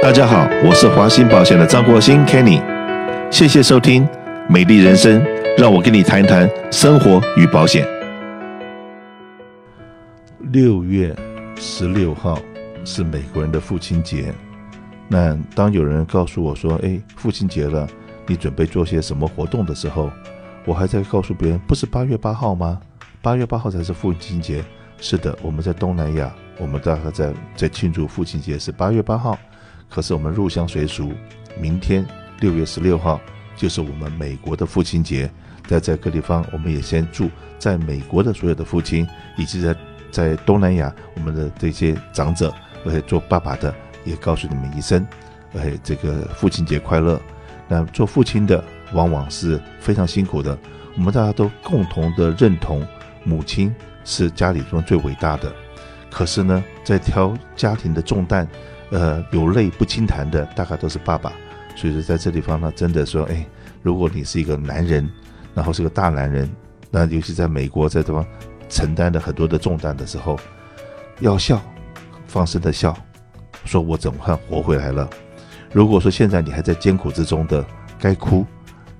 大家好，我是华兴保险的张国兴 Kenny，谢谢收听《美丽人生》，让我跟你谈一谈生活与保险。六月十六号是美国人的父亲节，那当有人告诉我说：“哎，父亲节了，你准备做些什么活动的时候，我还在告诉别人，不是八月八号吗？八月八号才是父亲节。是的，我们在东南亚，我们大概在在庆祝父亲节是八月八号。”可是我们入乡随俗，明天六月十六号就是我们美国的父亲节，在这个地方，我们也先祝在美国的所有的父亲，以及在在东南亚我们的这些长者，而且做爸爸的也告诉你们一声，而且这个父亲节快乐。那做父亲的往往是非常辛苦的，我们大家都共同的认同，母亲是家里中最伟大的。可是呢，在挑家庭的重担。呃，有泪不轻弹的大概都是爸爸，所以说在这地方呢，真的说，哎，如果你是一个男人，然后是个大男人，那尤其在美国在这方承担了很多的重担的时候，要笑，放声的笑，说我怎么还活回来了？如果说现在你还在艰苦之中的，该哭，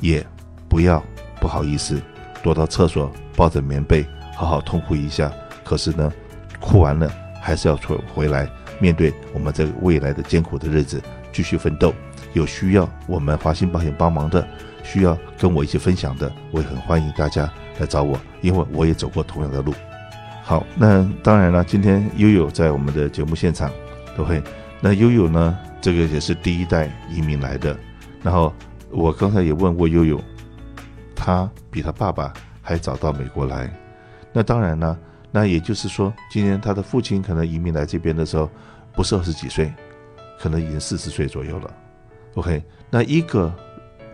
也不要不好意思，躲到厕所抱着棉被好好痛哭一下。可是呢，哭完了还是要出回来。面对我们这个未来的艰苦的日子，继续奋斗。有需要我们华兴保险帮忙的，需要跟我一起分享的，我也很欢迎大家来找我，因为我也走过同样的路。好，那当然了，今天悠悠在我们的节目现场，都会。那悠悠呢，这个也是第一代移民来的。然后我刚才也问过悠悠，他比他爸爸还早到美国来。那当然呢。那也就是说，今年他的父亲可能移民来这边的时候，不是二十几岁，可能已经四十岁左右了。OK，那一个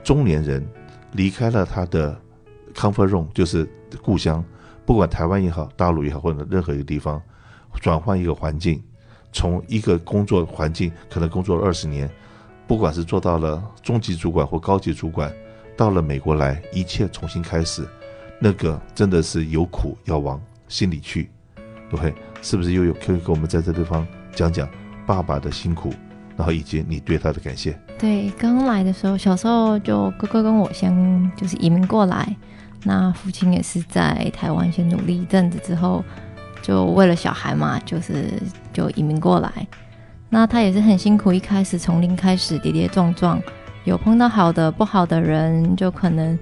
中年人离开了他的 comfort zone，就是故乡，不管台湾也好，大陆也好，或者任何一个地方，转换一个环境，从一个工作环境可能工作了二十年，不管是做到了中级主管或高级主管，到了美国来，一切重新开始，那个真的是有苦要往心里去，OK，是不是又有可以跟我们在这地方讲讲爸爸的辛苦，然后以及你对他的感谢？对，刚来的时候，小时候就哥哥跟我先就是移民过来，那父亲也是在台湾先努力一阵子之后，就为了小孩嘛，就是就移民过来。那他也是很辛苦，一开始从零开始，跌跌撞撞，有碰到好的不好的人，就可能。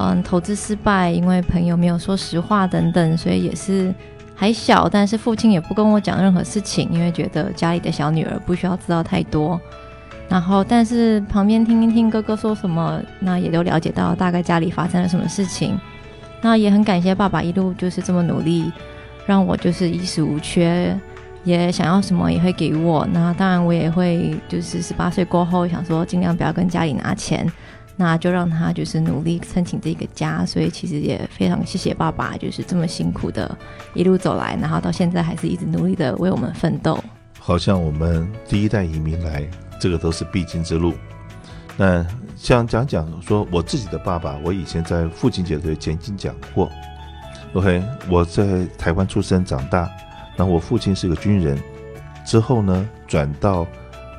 嗯，投资失败，因为朋友没有说实话等等，所以也是还小，但是父亲也不跟我讲任何事情，因为觉得家里的小女儿不需要知道太多。然后，但是旁边听一听哥哥说什么，那也都了解到大概家里发生了什么事情。那也很感谢爸爸一路就是这么努力，让我就是衣食无缺，也想要什么也会给我。那当然我也会就是十八岁过后想说尽量不要跟家里拿钱。那就让他就是努力撑起这个家，所以其实也非常谢谢爸爸，就是这么辛苦的一路走来，然后到现在还是一直努力的为我们奋斗。好像我们第一代移民来，这个都是必经之路。那像讲讲说我自己的爸爸，我以前在父亲节的前经讲过。OK，我在台湾出生长大，然后我父亲是个军人，之后呢转到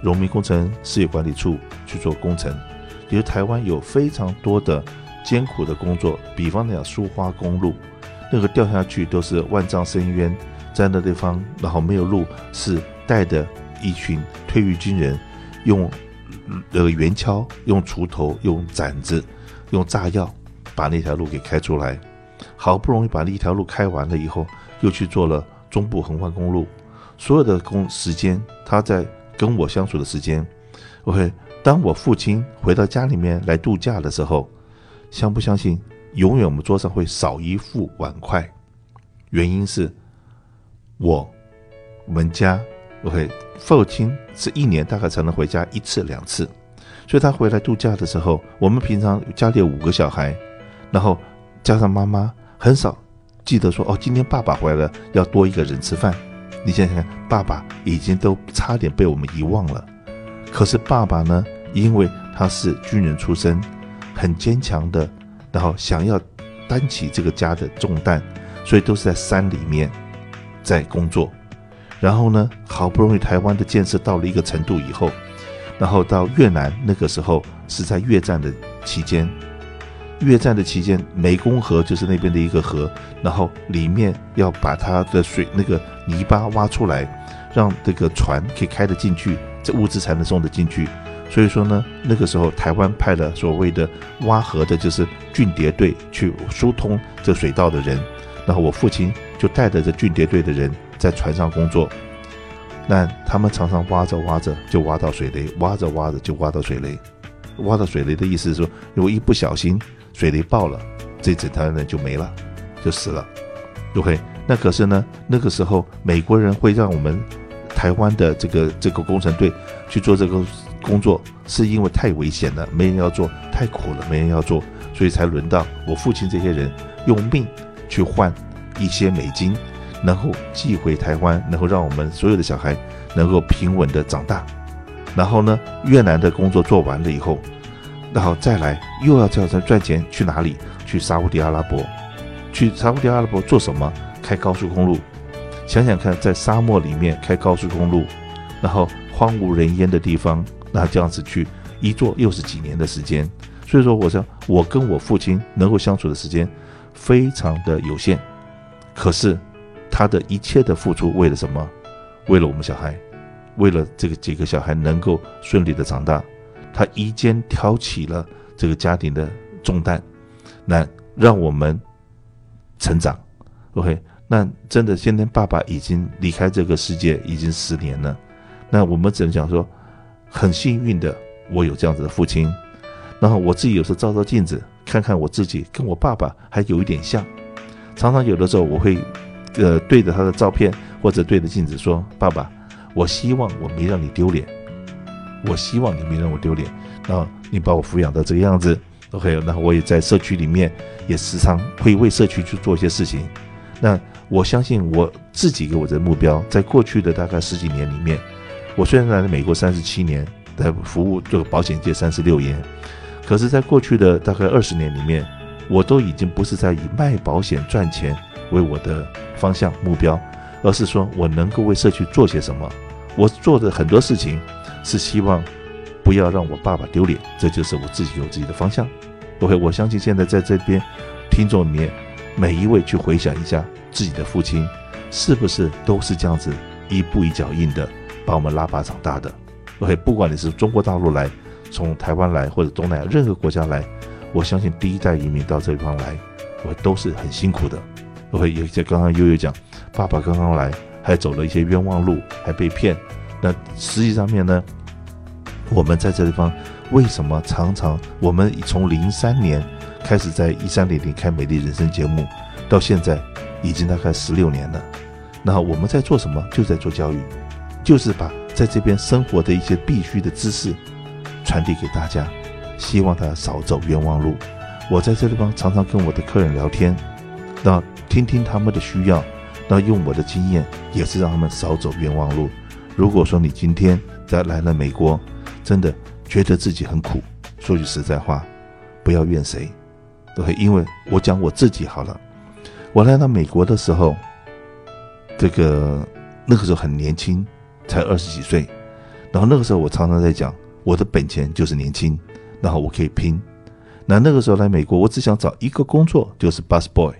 荣民工程事业管理处去做工程。其实台湾有非常多的艰苦的工作，比方讲苏花公路，那个掉下去都是万丈深渊，在那地方，然后没有路，是带着一群退役军人，用呃圆锹、用锄头、用铲子、用炸药，把那条路给开出来。好不容易把那一条路开完了以后，又去做了中部横贯公路，所有的工时间，他在跟我相处的时间，OK。当我父亲回到家里面来度假的时候，相不相信，永远我们桌上会少一副碗筷。原因是，我，我们家，OK，父亲是一年大概才能回家一次两次，所以他回来度假的时候，我们平常家里有五个小孩，然后加上妈妈，很少记得说哦，今天爸爸回来了，要多一个人吃饭。你想想看，爸爸已经都差点被我们遗忘了。可是爸爸呢，因为他是军人出身，很坚强的，然后想要担起这个家的重担，所以都是在山里面在工作。然后呢，好不容易台湾的建设到了一个程度以后，然后到越南，那个时候是在越战的期间，越战的期间，湄公河就是那边的一个河，然后里面要把它的水那个泥巴挖出来，让这个船可以开得进去，这物资才能送得进去。所以说呢，那个时候台湾派了所谓的挖河的，就是俊蝶队去疏通这水道的人，然后我父亲就带着这俊蝶队的人在船上工作。那他们常常挖着挖着就挖到水雷，挖着挖着就挖到水雷，挖到水雷的意思是说，如果一不小心水雷爆了，这整条人就没了，就死了。OK，那可是呢，那个时候美国人会让我们台湾的这个这个工程队去做这个工作，是因为太危险了，没人要做，太苦了，没人要做，所以才轮到我父亲这些人用命去换一些美金。然后寄回台湾，能够让我们所有的小孩能够平稳的长大。然后呢，越南的工作做完了以后，然后再来又要叫他赚钱去哪里？去沙乌地阿拉伯，去沙乌地阿拉伯做什么？开高速公路。想想看，在沙漠里面开高速公路，然后荒无人烟的地方，那这样子去一坐又是几年的时间。所以说，我想我跟我父亲能够相处的时间非常的有限，可是。他的一切的付出为了什么？为了我们小孩，为了这个几个小孩能够顺利的长大，他一肩挑起了这个家庭的重担，那让我们成长。OK，那真的现在爸爸已经离开这个世界已经十年了，那我们只能讲说，很幸运的我有这样子的父亲。然后我自己有时候照照镜子，看看我自己跟我爸爸还有一点像，常常有的时候我会。呃，对着他的照片，或者对着镜子说：“爸爸，我希望我没让你丢脸，我希望你没让我丢脸。然后你把我抚养到这个样子，OK。然后我也在社区里面，也时常会为社区去做一些事情。那我相信我自己给我的目标，在过去的大概十几年里面，我虽然来了美国三十七年，在服务这个保险界三十六年，可是，在过去的大概二十年里面，我都已经不是在以卖保险赚钱为我的。”方向目标，而是说我能够为社区做些什么。我做的很多事情是希望不要让我爸爸丢脸，这就是我自己有自己的方向。OK，我相信现在在这边听众里面每一位去回想一下自己的父亲，是不是都是这样子一步一脚印的把我们拉拔长大的？OK，不管你是中国大陆来、从台湾来或者东南亚任何国家来，我相信第一代移民到这地方来，我都是很辛苦的。OK，有一些刚刚悠悠讲，爸爸刚刚来，还走了一些冤枉路，还被骗。那实际上面呢，我们在这地方为什么常常我们从零三年开始在一三零零开美丽人生节目，到现在已经大概十六年了。那我们在做什么？就在做教育，就是把在这边生活的一些必须的知识传递给大家，希望他少走冤枉路。我在这地方常常跟我的客人聊天，那。听听他们的需要，那用我的经验也是让他们少走冤枉路。如果说你今天在来了美国，真的觉得自己很苦，说句实在话，不要怨谁，对，因为我讲我自己好了。我来到美国的时候，这个那个时候很年轻，才二十几岁，然后那个时候我常常在讲，我的本钱就是年轻，然后我可以拼。那那个时候来美国，我只想找一个工作，就是 bus boy。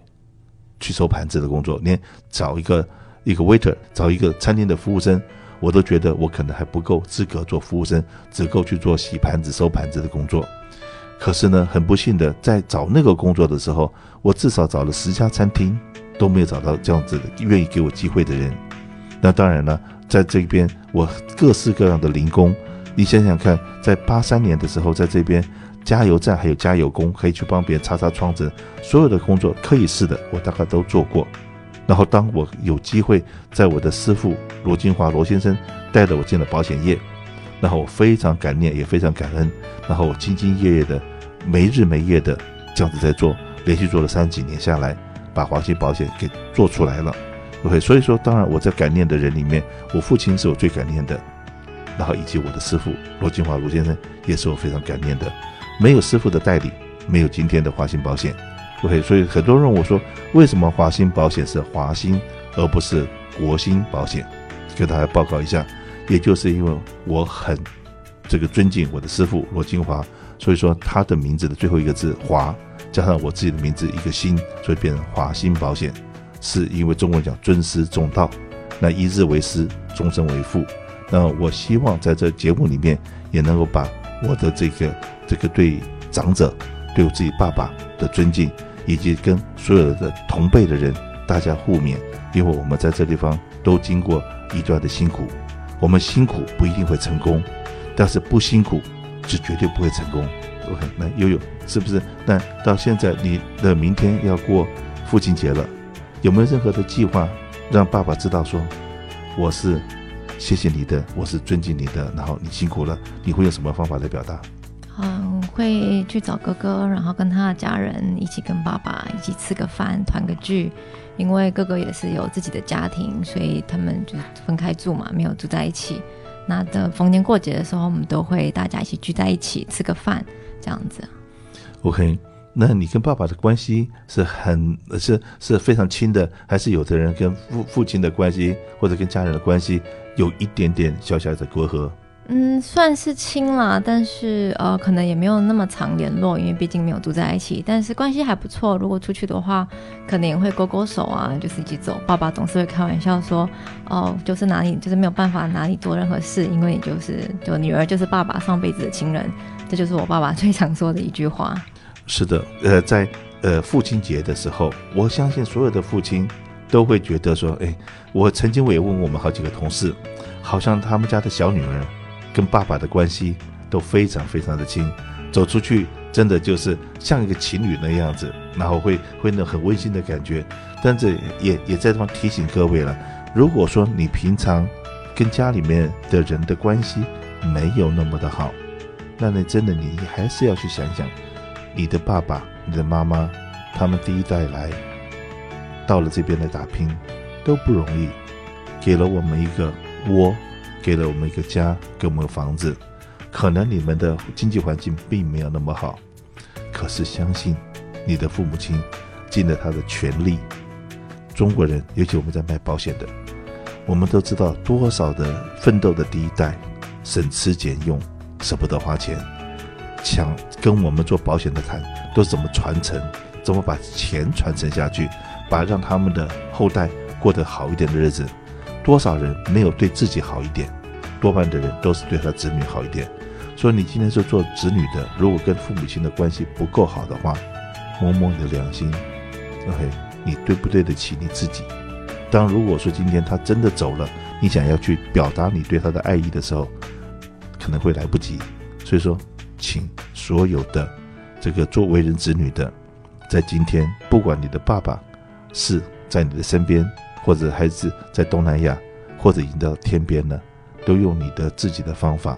去收盘子的工作，连找一个一个 waiter，找一个餐厅的服务生，我都觉得我可能还不够资格做服务生，只够去做洗盘子、收盘子的工作。可是呢，很不幸的，在找那个工作的时候，我至少找了十家餐厅，都没有找到这样子的愿意给我机会的人。那当然了，在这边我各式各样的零工，你想想看，在八三年的时候，在这边。加油站还有加油工，可以去帮别人擦擦窗子，所有的工作可以试的，我大概都做过。然后当我有机会，在我的师傅罗金华罗先生带着我进了保险业，然后我非常感念，也非常感恩。然后我兢兢业业的，没日没夜的这样子在做，连续做了三几年下来，把华信保险给做出来了。OK，所以说，当然我在感念的人里面，我父亲是我最感念的，然后以及我的师傅罗金华罗先生也是我非常感念的。没有师傅的带领，没有今天的华兴保险。OK，所以很多人问我说，为什么华兴保险是华兴而不是国兴保险？给大家报告一下，也就是因为我很这个尊敬我的师父罗金华，所以说他的名字的最后一个字华，加上我自己的名字一个心，所以变成华兴保险。是因为中国人讲尊师重道，那一日为师，终身为父。那我希望在这节目里面也能够把我的这个这个对长者、对我自己爸爸的尊敬，以及跟所有的同辈的人大家互勉，因为我们在这地方都经过一段的辛苦，我们辛苦不一定会成功，但是不辛苦就绝对不会成功。OK，那悠悠是不是？那到现在你的明天要过父亲节了。有没有任何的计划让爸爸知道说，我是谢谢你的，我是尊敬你的，然后你辛苦了，你会用什么方法来表达？嗯，会去找哥哥，然后跟他的家人一起跟爸爸一起吃个饭，团个聚。因为哥哥也是有自己的家庭，所以他们就分开住嘛，没有住在一起。那的逢年过节的时候，我们都会大家一起聚在一起吃个饭，这样子。OK。那你跟爸爸的关系是很是是非常亲的，还是有的人跟父父亲的关系或者跟家人的关系有一点点小小的隔阂？嗯，算是亲啦，但是呃，可能也没有那么常联络，因为毕竟没有住在一起。但是关系还不错，如果出去的话，可能也会勾勾手啊，就是一起走。爸爸总是会开玩笑说，哦，就是哪里就是没有办法哪里做任何事，因为你就是就女儿就是爸爸上辈子的亲人，这就是我爸爸最常说的一句话。是的，呃，在呃父亲节的时候，我相信所有的父亲都会觉得说，哎，我曾经我也问过我们好几个同事，好像他们家的小女儿跟爸爸的关系都非常非常的亲，走出去真的就是像一个情侣那样子，然后会会那很温馨的感觉。但这也也在这方提醒各位了，如果说你平常跟家里面的人的关系没有那么的好，那你真的你还是要去想想。你的爸爸、你的妈妈，他们第一代来到了这边来打拼，都不容易，给了我们一个窝，给了我们一个家，给我们房子。可能你们的经济环境并没有那么好，可是相信你的父母亲尽了他的全力。中国人，尤其我们在卖保险的，我们都知道多少的奋斗的第一代，省吃俭用，舍不得花钱。抢跟我们做保险的谈，都是怎么传承，怎么把钱传承下去，把让他们的后代过得好一点的日子。多少人没有对自己好一点，多半的人都是对他子女好一点。所以你今天是做子女的，如果跟父母亲的关系不够好的话，摸摸你的良心，OK，你对不对得起你自己？当如果说今天他真的走了，你想要去表达你对他的爱意的时候，可能会来不及。所以说。请所有的这个做为人子女的，在今天，不管你的爸爸是在你的身边，或者还是在东南亚，或者已经到天边了，都用你的自己的方法，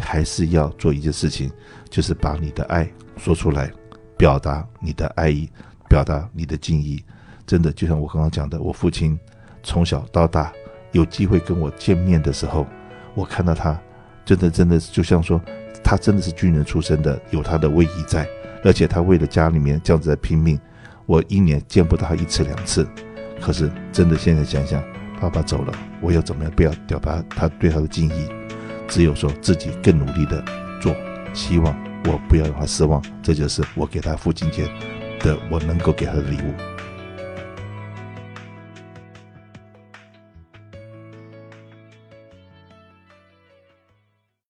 还是要做一件事情，就是把你的爱说出来，表达你的爱意，表达你的敬意。真的，就像我刚刚讲的，我父亲从小到大有机会跟我见面的时候，我看到他，真的真的就像说。他真的是军人出身的，有他的威仪在，而且他为了家里面这样子在拼命。我一年见不到他一次两次，可是真的现在想想，爸爸走了，我要怎么样不要表达他对他的敬意？只有说自己更努力的做，希望我不要让他失望。这就是我给他父亲节的我能够给他的礼物。